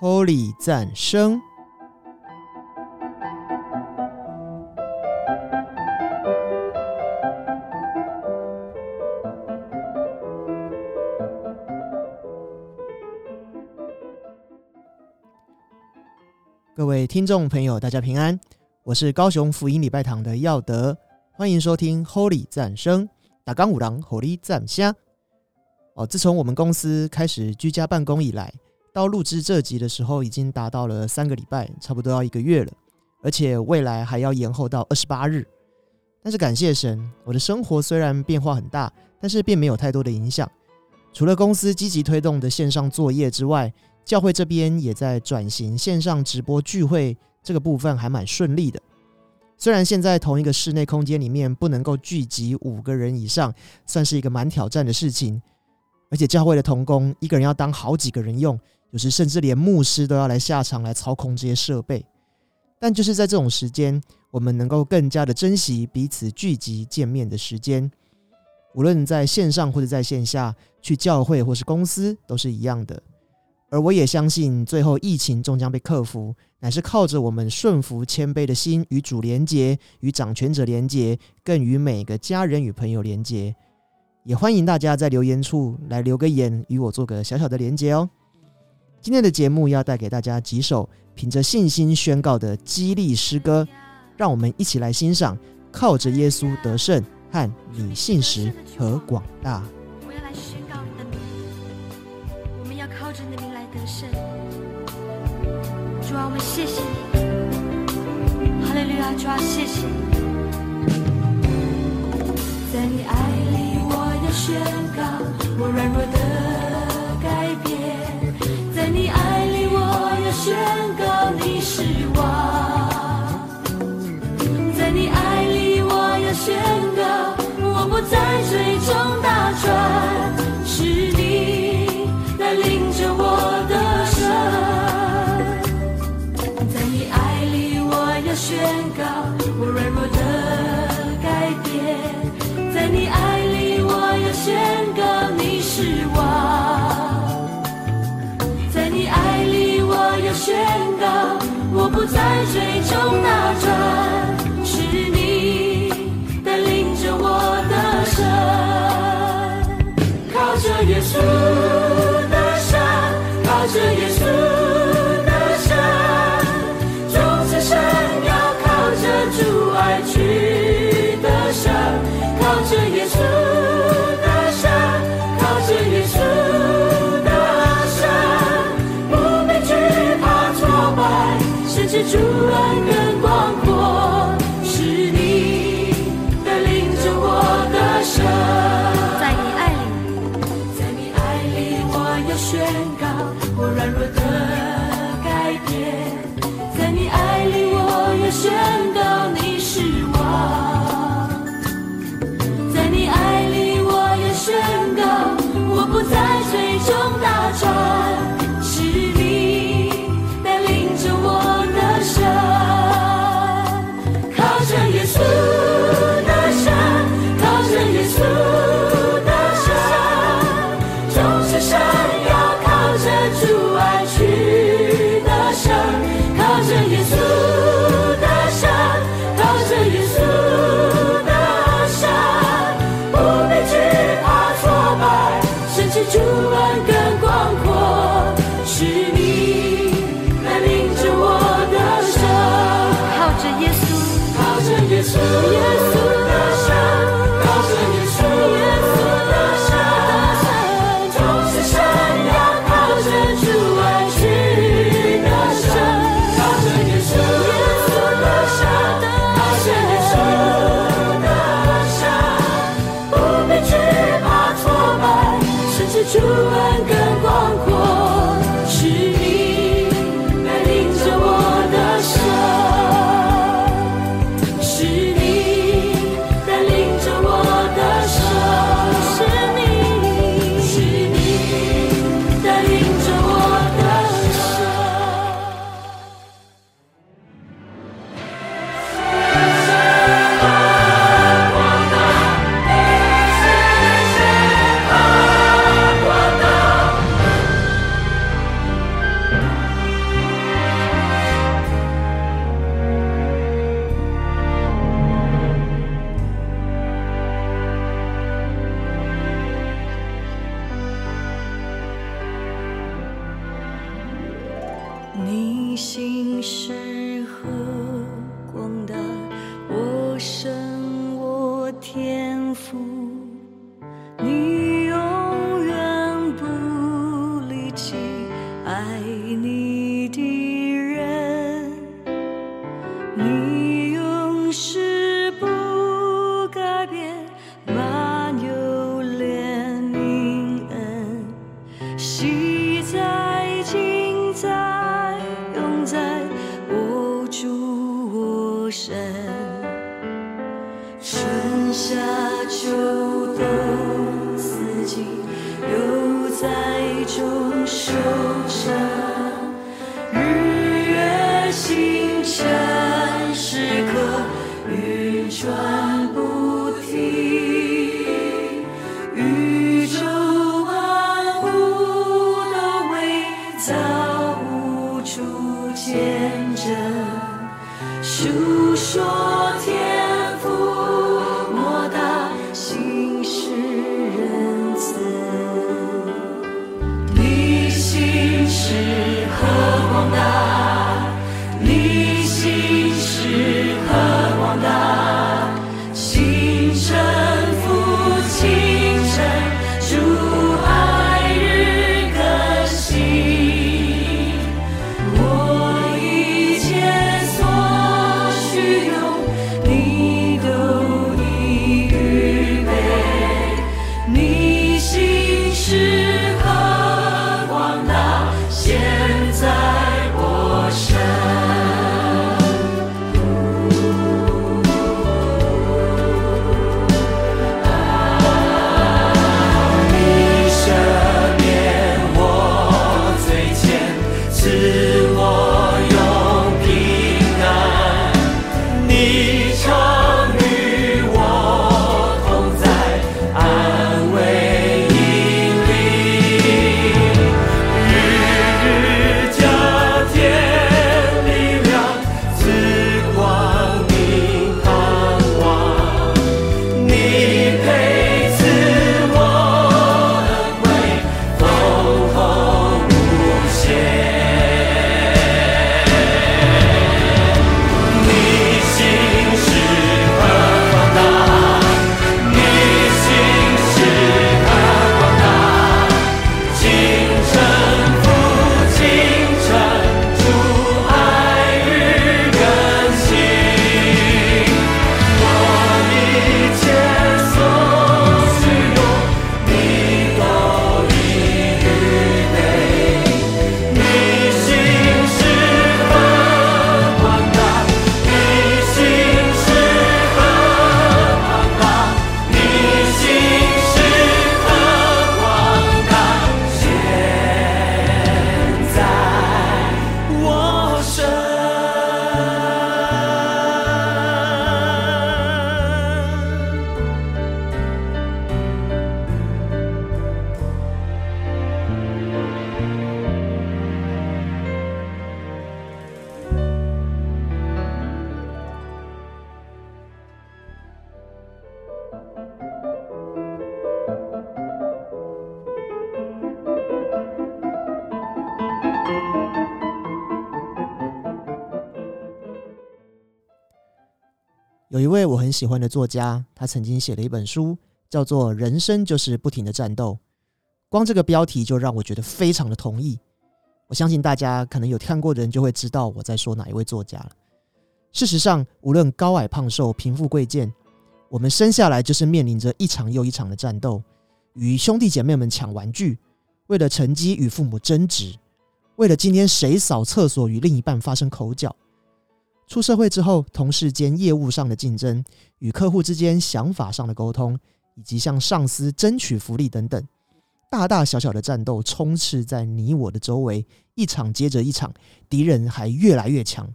Holy 赞声。各位听众朋友，大家平安，我是高雄福音礼拜堂的耀德，欢迎收听 Holy 赞声。打刚五郎 Holy 赞虾。哦，自从我们公司开始居家办公以来，到录制这集的时候，已经达到了三个礼拜，差不多要一个月了，而且未来还要延后到二十八日。但是感谢神，我的生活虽然变化很大，但是并没有太多的影响。除了公司积极推动的线上作业之外，教会这边也在转型线上直播聚会，这个部分还蛮顺利的。虽然现在同一个室内空间里面不能够聚集五个人以上，算是一个蛮挑战的事情。而且教会的童工一个人要当好几个人用，有时甚至连牧师都要来下场来操控这些设备。但就是在这种时间，我们能够更加的珍惜彼此聚集见面的时间，无论在线上或者在线下，去教会或是公司都是一样的。而我也相信，最后疫情终将被克服，乃是靠着我们顺服谦卑的心，与主连结，与掌权者连结，更与每个家人与朋友连结。也欢迎大家在留言处来留个言，与我做个小小的连接哦。今天的节目要带给大家几首凭着信心宣告的激励诗歌，让我们一起来欣赏《靠着耶稣得胜》和“你信实和广大”。靠着你的名来得胜主啊，我们谢谢你，哈利路亚！主啊，谢谢你，在你爱里，我要宣告我软弱的宣告你是王；在你爱里，我要宣告我不再追踪大船，耶稣。是幸福。很喜欢的作家，他曾经写了一本书，叫做《人生就是不停的战斗》。光这个标题就让我觉得非常的同意。我相信大家可能有看过的人就会知道我在说哪一位作家了。事实上，无论高矮胖瘦、贫富贵贱，我们生下来就是面临着一场又一场的战斗，与兄弟姐妹们抢玩具，为了成绩与父母争执，为了今天谁扫厕所与另一半发生口角。出社会之后，同事间业务上的竞争，与客户之间想法上的沟通，以及向上司争取福利等等，大大小小的战斗充斥在你我的周围，一场接着一场，敌人还越来越强。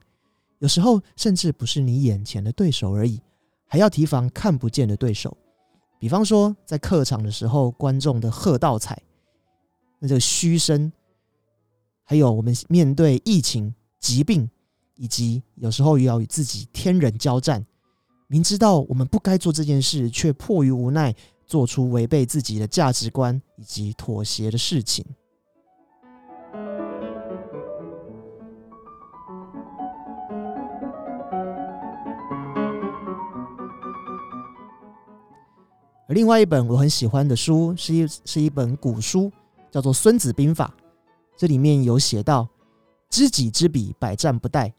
有时候甚至不是你眼前的对手而已，还要提防看不见的对手。比方说，在客场的时候，观众的喝倒彩，那这嘘声，还有我们面对疫情、疾病。以及有时候也要与自己天人交战，明知道我们不该做这件事，却迫于无奈做出违背自己的价值观以及妥协的事情。而另外一本我很喜欢的书是一是一本古书，叫做《孙子兵法》，这里面有写到“知己知彼，百战不殆”。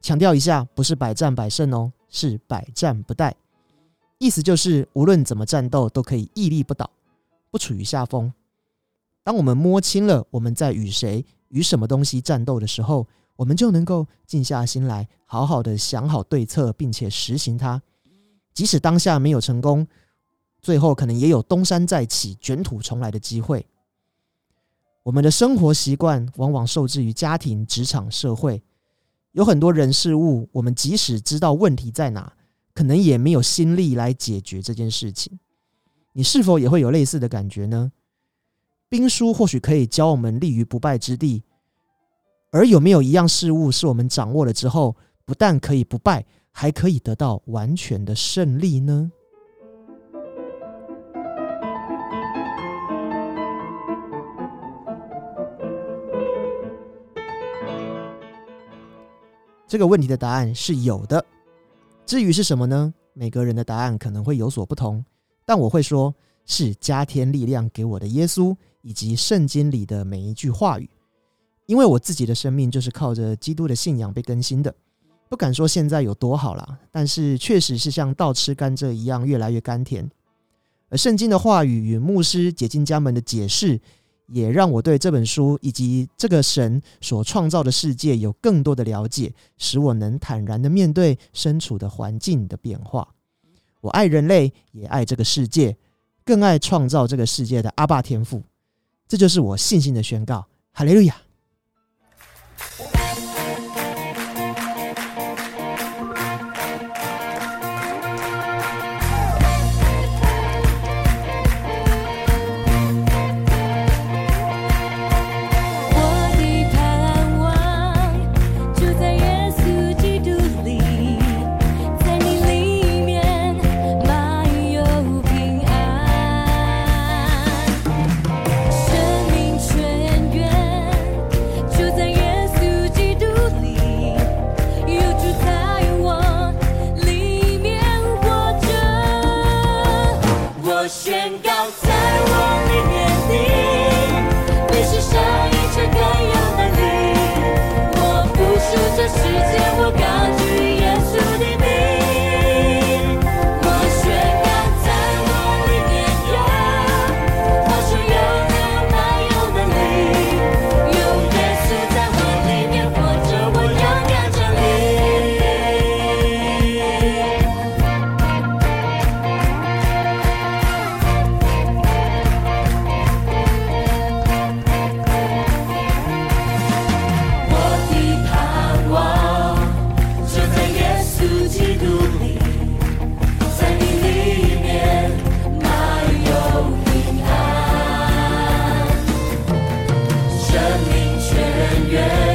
强调一下，不是百战百胜哦，是百战不殆。意思就是，无论怎么战斗，都可以屹立不倒，不处于下风。当我们摸清了我们在与谁、与什么东西战斗的时候，我们就能够静下心来，好好的想好对策，并且实行它。即使当下没有成功，最后可能也有东山再起、卷土重来的机会。我们的生活习惯往往受制于家庭、职场、社会，有很多人事物，我们即使知道问题在哪，可能也没有心力来解决这件事情。你是否也会有类似的感觉呢？兵书或许可以教我们立于不败之地，而有没有一样事物是我们掌握了之后，不但可以不败，还可以得到完全的胜利呢？这个问题的答案是有的。至于是什么呢？每个人的答案可能会有所不同，但我会说是加添力量给我的耶稣。以及圣经里的每一句话语，因为我自己的生命就是靠着基督的信仰被更新的。不敢说现在有多好啦，但是确实是像倒吃甘蔗一样越来越甘甜。而圣经的话语与牧师解禁家门的解释，也让我对这本书以及这个神所创造的世界有更多的了解，使我能坦然的面对身处的环境的变化。我爱人类，也爱这个世界，更爱创造这个世界的阿爸天赋。这就是我信心的宣告，哈利路亚。我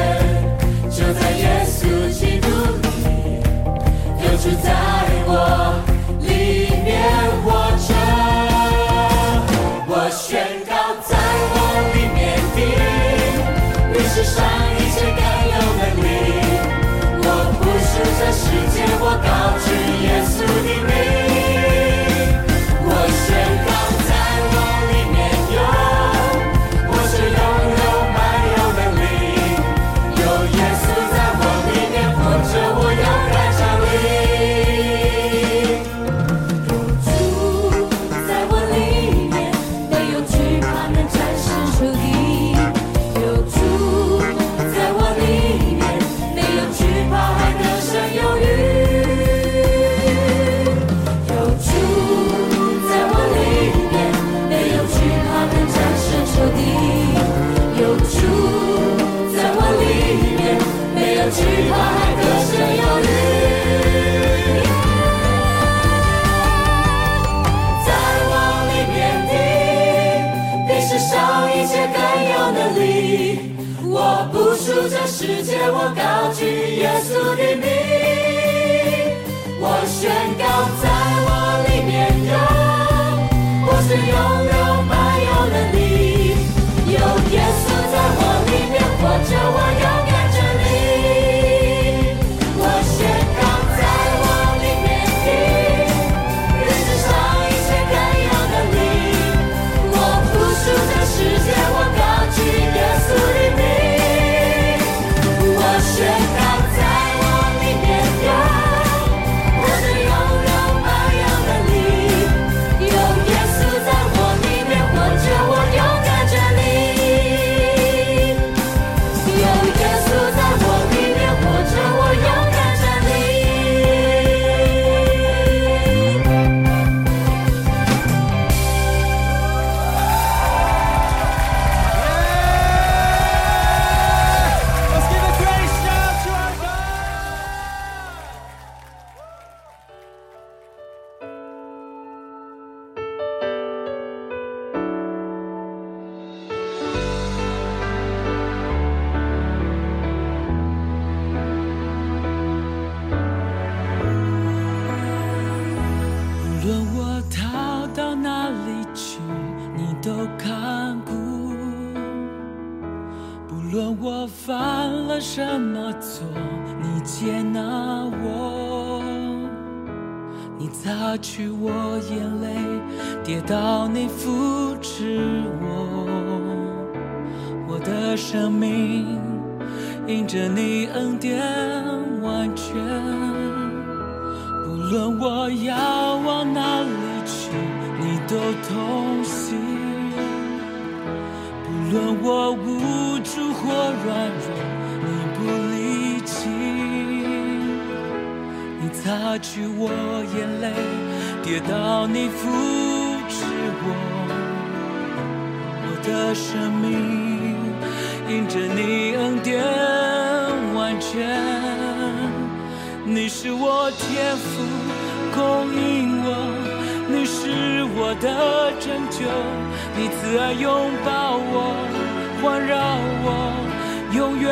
我犯了什么错，你接纳我，你擦去我眼泪，跌倒你扶持我，我的生命因着你恩典完全。不论我要往哪里去，你都同行。论我无助或软弱，你不离弃。你擦去我眼泪，跌倒你扶持我，我的生命因着你恩典完全。你是我天赋，供应我，是我的拯救，你慈爱拥抱我，环绕我，永远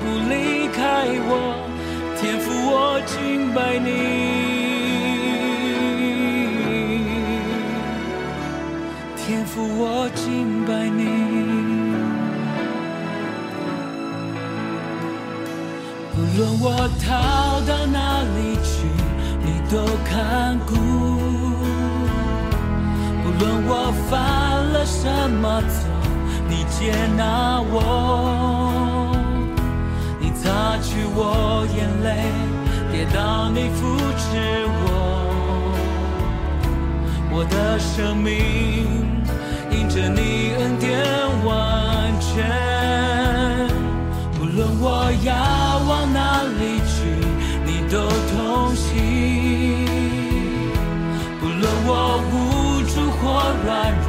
不离开我，天赋我敬拜你，天赋我敬拜你。不论我逃到哪里去，你都看顾；不论我犯了什么错，你接纳我。你擦去我眼泪，跌倒你扶持我。我的生命因着你恩典完全。不论我要往哪里去，你都同行。不论我无或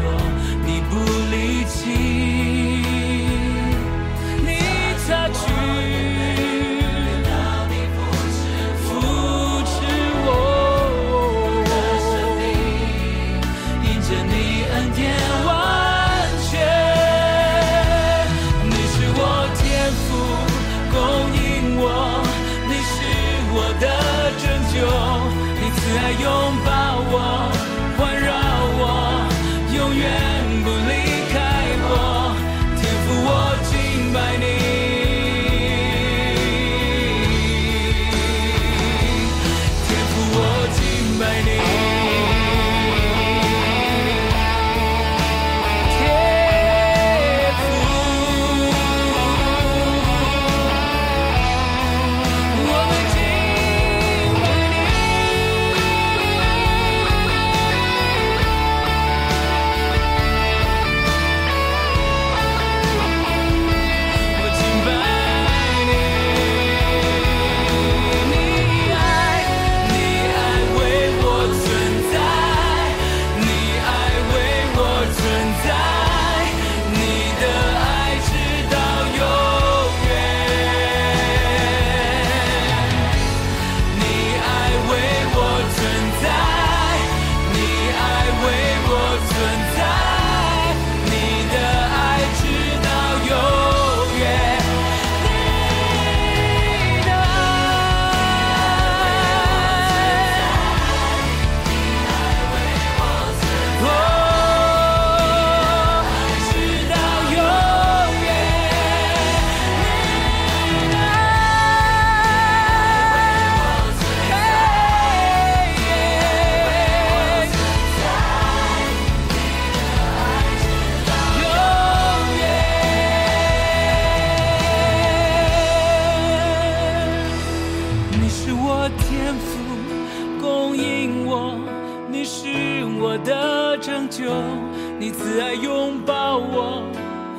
你慈爱拥抱我，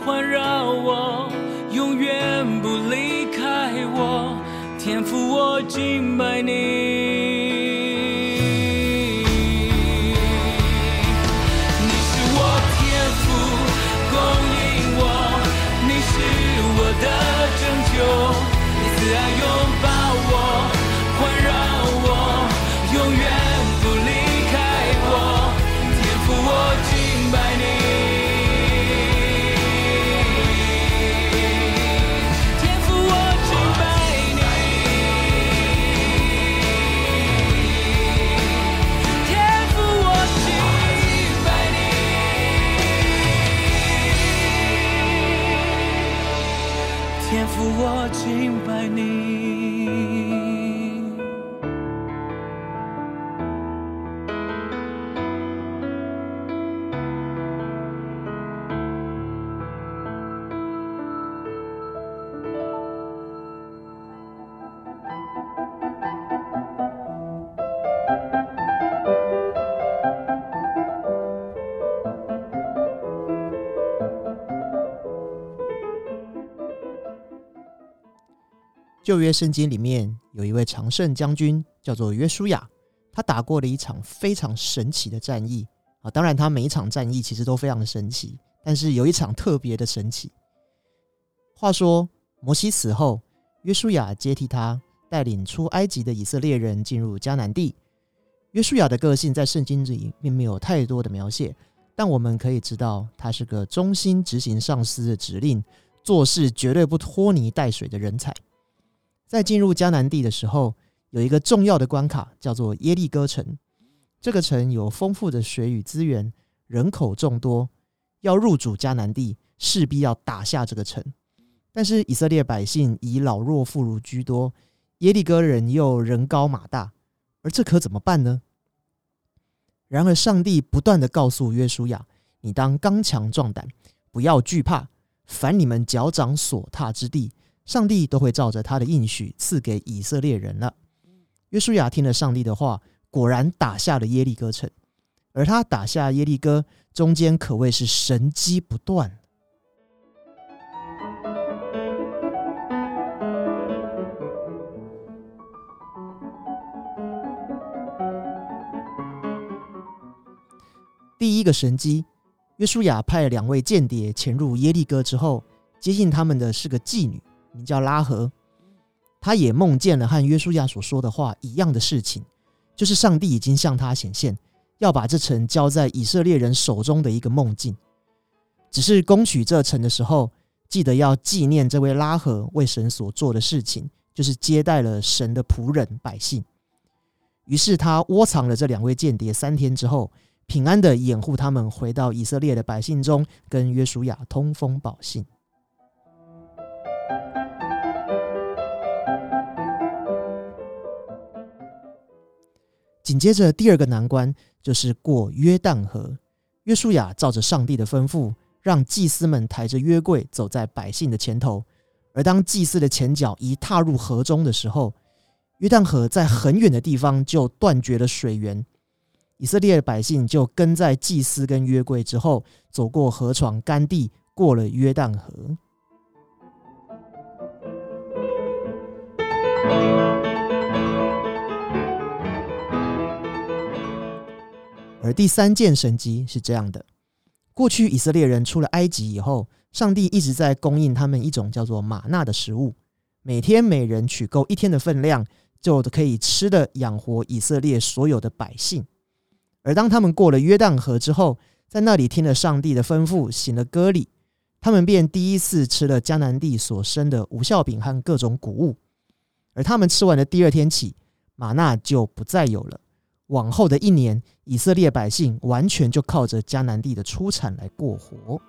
环绕我，永远不离开我，天赋我敬拜你。旧约圣经里面有一位常胜将军，叫做约书亚，他打过了一场非常神奇的战役啊。当然，他每一场战役其实都非常的神奇，但是有一场特别的神奇。话说，摩西死后，约书亚接替他，带领出埃及的以色列人进入迦南地。约书亚的个性在圣经里并没有太多的描写，但我们可以知道，他是个忠心执行上司的指令。做事绝对不拖泥带水的人才，在进入迦南地的时候，有一个重要的关卡，叫做耶利哥城。这个城有丰富的水与资源，人口众多，要入主迦南地，势必要打下这个城。但是以色列百姓以老弱妇孺居多，耶利哥人又人高马大，而这可怎么办呢？然而上帝不断的告诉约书亚：“你当刚强壮胆，不要惧怕。”凡你们脚掌所踏之地，上帝都会照着他的应许赐给以色列人了。约书亚听了上帝的话，果然打下了耶利哥城。而他打下耶利哥，中间可谓是神机不断。第一个神机。约书亚派两位间谍潜入耶利哥之后，接近他们的是个妓女，名叫拉合。他也梦见了和约书亚所说的话一样的事情，就是上帝已经向他显现，要把这城交在以色列人手中的一个梦境。只是攻取这城的时候，记得要纪念这位拉合为神所做的事情，就是接待了神的仆人百姓。于是他窝藏了这两位间谍三天之后。平安的掩护他们回到以色列的百姓中，跟约书亚通风报信。紧接着，第二个难关就是过约旦河。约书亚照着上帝的吩咐，让祭司们抬着约柜走在百姓的前头。而当祭司的前脚一踏入河中的时候，约旦河在很远的地方就断绝了水源。以色列的百姓就跟在祭司跟约柜之后，走过河床干地，过了约旦河。而第三件神迹是这样的：过去以色列人出了埃及以后，上帝一直在供应他们一种叫做玛纳的食物，每天每人取够一天的分量，就可以吃的养活以色列所有的百姓。而当他们过了约旦河之后，在那里听了上帝的吩咐，行了割礼，他们便第一次吃了迦南地所生的无效饼和各种谷物。而他们吃完的第二天起，玛纳就不再有了。往后的一年，以色列百姓完全就靠着迦南地的出产来过活。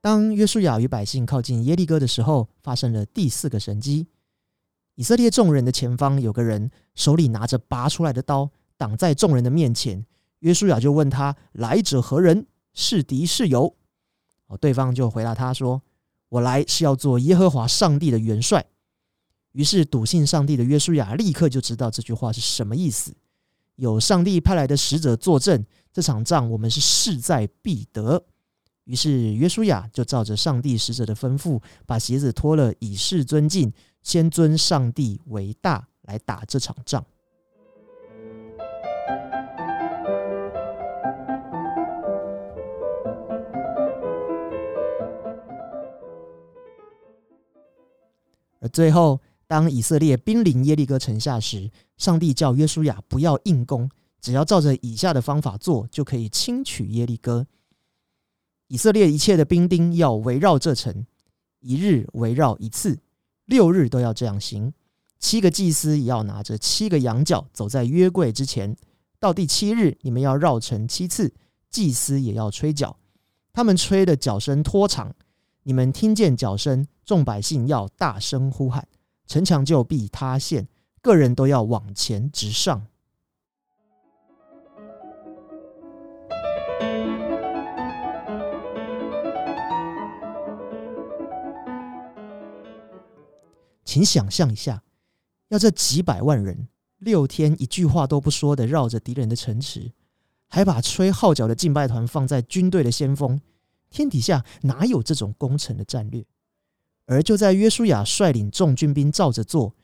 当约书亚与百姓靠近耶利哥的时候，发生了第四个神迹。以色列众人的前方有个人，手里拿着拔出来的刀，挡在众人的面前。约书亚就问他：“来者何人？是敌是友？”对方就回答他说：“我来是要做耶和华上帝的元帅。”于是笃信上帝的约书亚立刻就知道这句话是什么意思。有上帝派来的使者作证，这场仗我们是势在必得。于是约书亚就照着上帝使者的吩咐，把鞋子脱了，以示尊敬，先尊上帝为大，来打这场仗。而最后，当以色列兵临耶利哥城下时，上帝叫约书亚不要硬攻，只要照着以下的方法做，就可以轻取耶利哥。以色列一切的兵丁要围绕这城，一日围绕一次，六日都要这样行。七个祭司也要拿着七个羊角走在约柜之前。到第七日，你们要绕城七次，祭司也要吹角。他们吹的角声拖长，你们听见脚声，众百姓要大声呼喊，城墙就必塌陷，个人都要往前直上。请想象一下，要这几百万人六天一句话都不说的绕着敌人的城池，还把吹号角的敬拜团放在军队的先锋，天底下哪有这种攻城的战略？而就在约书亚率领众军兵照着做，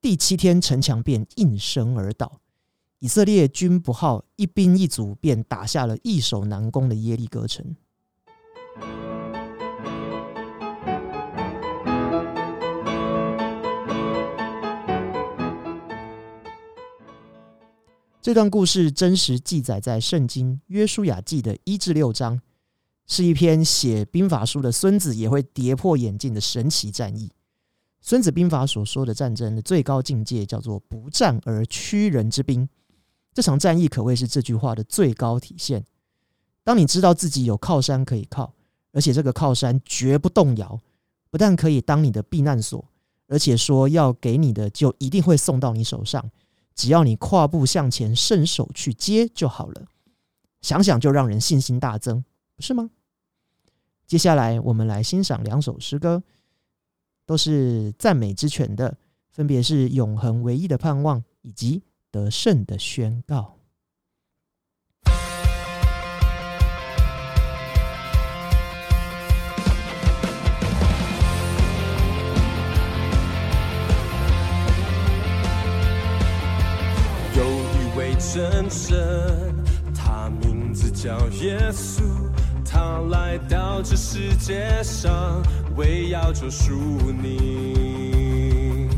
第七天城墙便应声而倒，以色列军不好一兵一卒，便打下了易守难攻的耶利哥城。这段故事真实记载在圣经约书亚记的一至六章，是一篇写兵法书的孙子也会跌破眼镜的神奇战役。孙子兵法所说的战争的最高境界叫做不战而屈人之兵。这场战役可谓是这句话的最高体现。当你知道自己有靠山可以靠，而且这个靠山绝不动摇，不但可以当你的避难所，而且说要给你的就一定会送到你手上。只要你跨步向前，伸手去接就好了。想想就让人信心大增，不是吗？接下来我们来欣赏两首诗歌，都是赞美之泉的，分别是《永恒唯一的盼望》以及《得胜的宣告》。有一位真神，他名字叫耶稣，他来到这世界上，为要救赎你。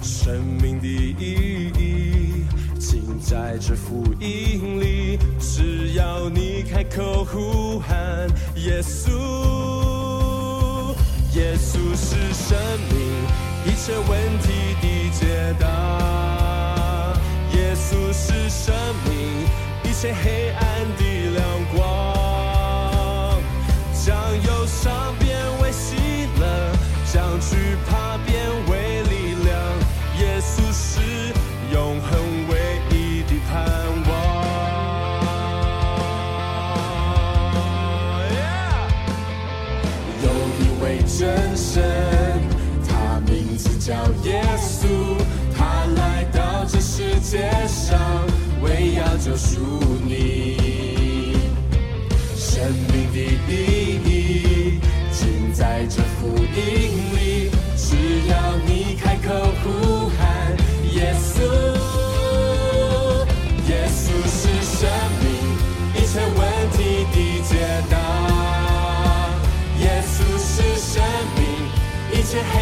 生命的意义尽在这福音里，只要你开口呼喊耶稣，耶稣是生命，一切问题的解答。耶稣是生命，一切黑为要救赎你。生命的意义尽在这福音里，只要你开口呼喊耶稣。耶稣是生命，一切问题的解答。耶稣是生命，一切黑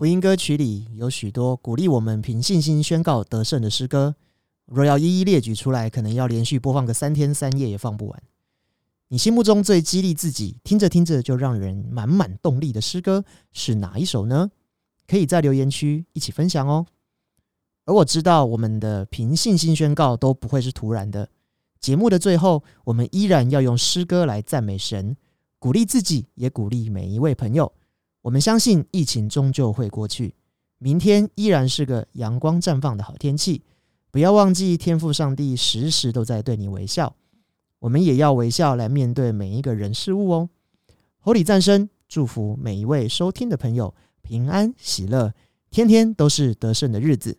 福音歌曲里有许多鼓励我们凭信心宣告得胜的诗歌，若要一一列举出来，可能要连续播放个三天三夜也放不完。你心目中最激励自己、听着听着就让人满满动力的诗歌是哪一首呢？可以在留言区一起分享哦。而我知道，我们的凭信心宣告都不会是突然的。节目的最后，我们依然要用诗歌来赞美神，鼓励自己，也鼓励每一位朋友。我们相信疫情终究会过去，明天依然是个阳光绽放的好天气。不要忘记，天父上帝时时都在对你微笑，我们也要微笑来面对每一个人事物哦。侯礼赞生，祝福每一位收听的朋友平安喜乐，天天都是得胜的日子。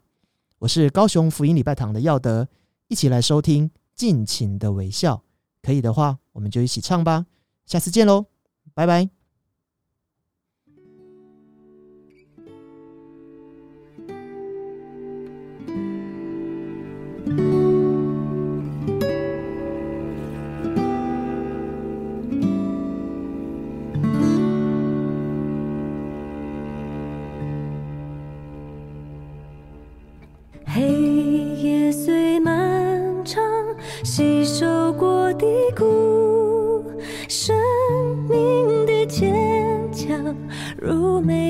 我是高雄福音礼拜堂的耀德，一起来收听尽情的微笑。可以的话，我们就一起唱吧。下次见喽，拜拜。如美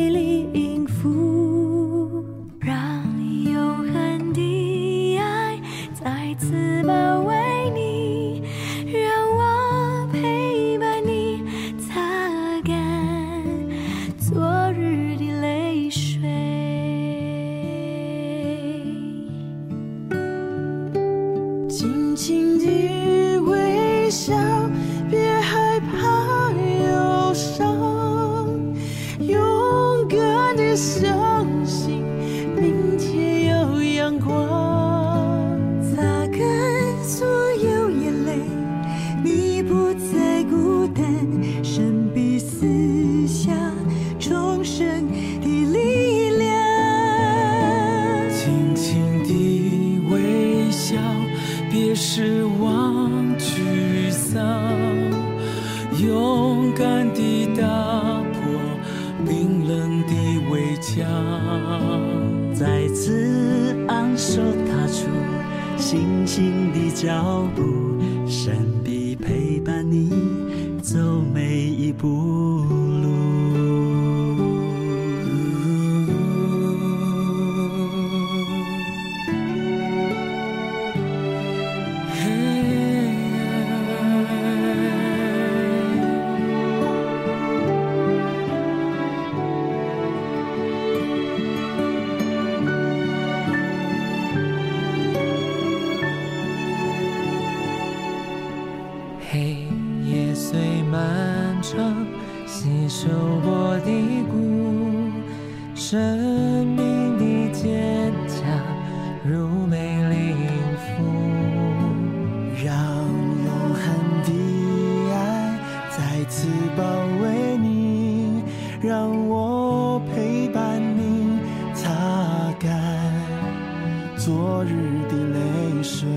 昨日的泪水。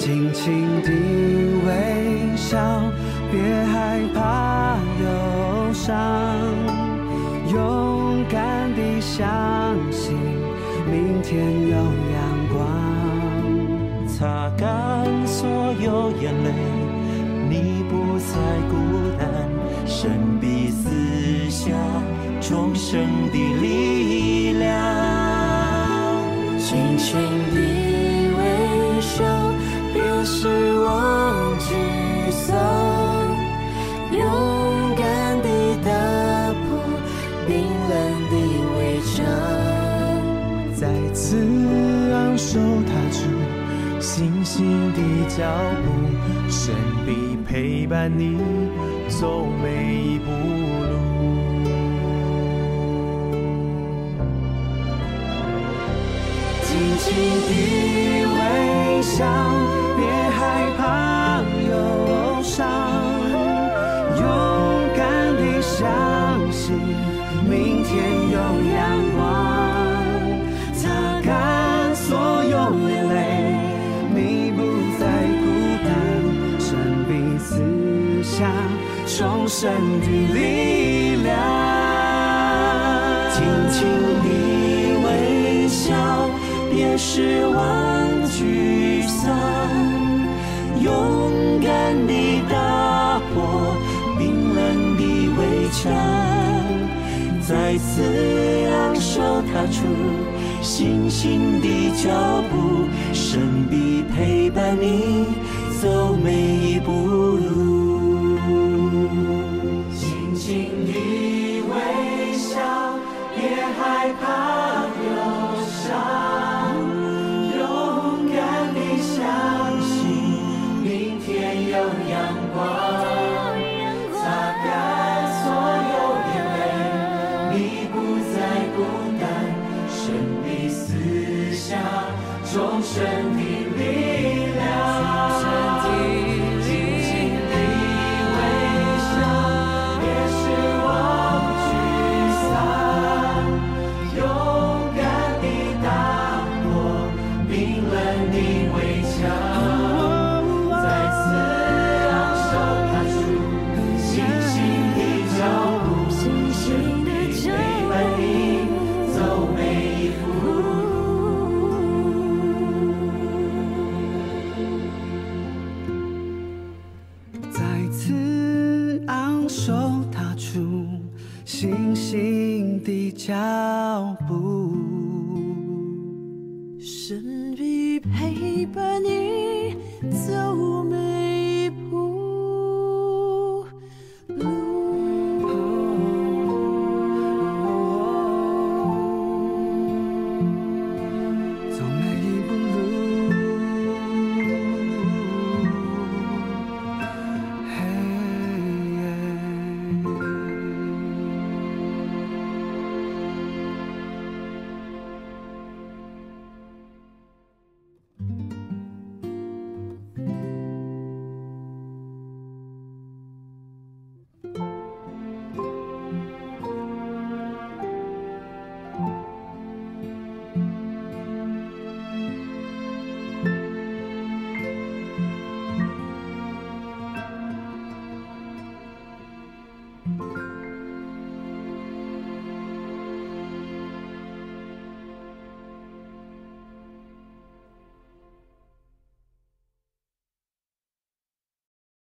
轻轻地微笑，别害怕忧伤，勇敢地相信明天陪伴你走每一步路。神的力量。轻轻地微笑，别失望沮丧，勇敢地打破冰冷的围墙，再次昂首踏出信心的脚步，神必陪伴你走每一步路。害怕。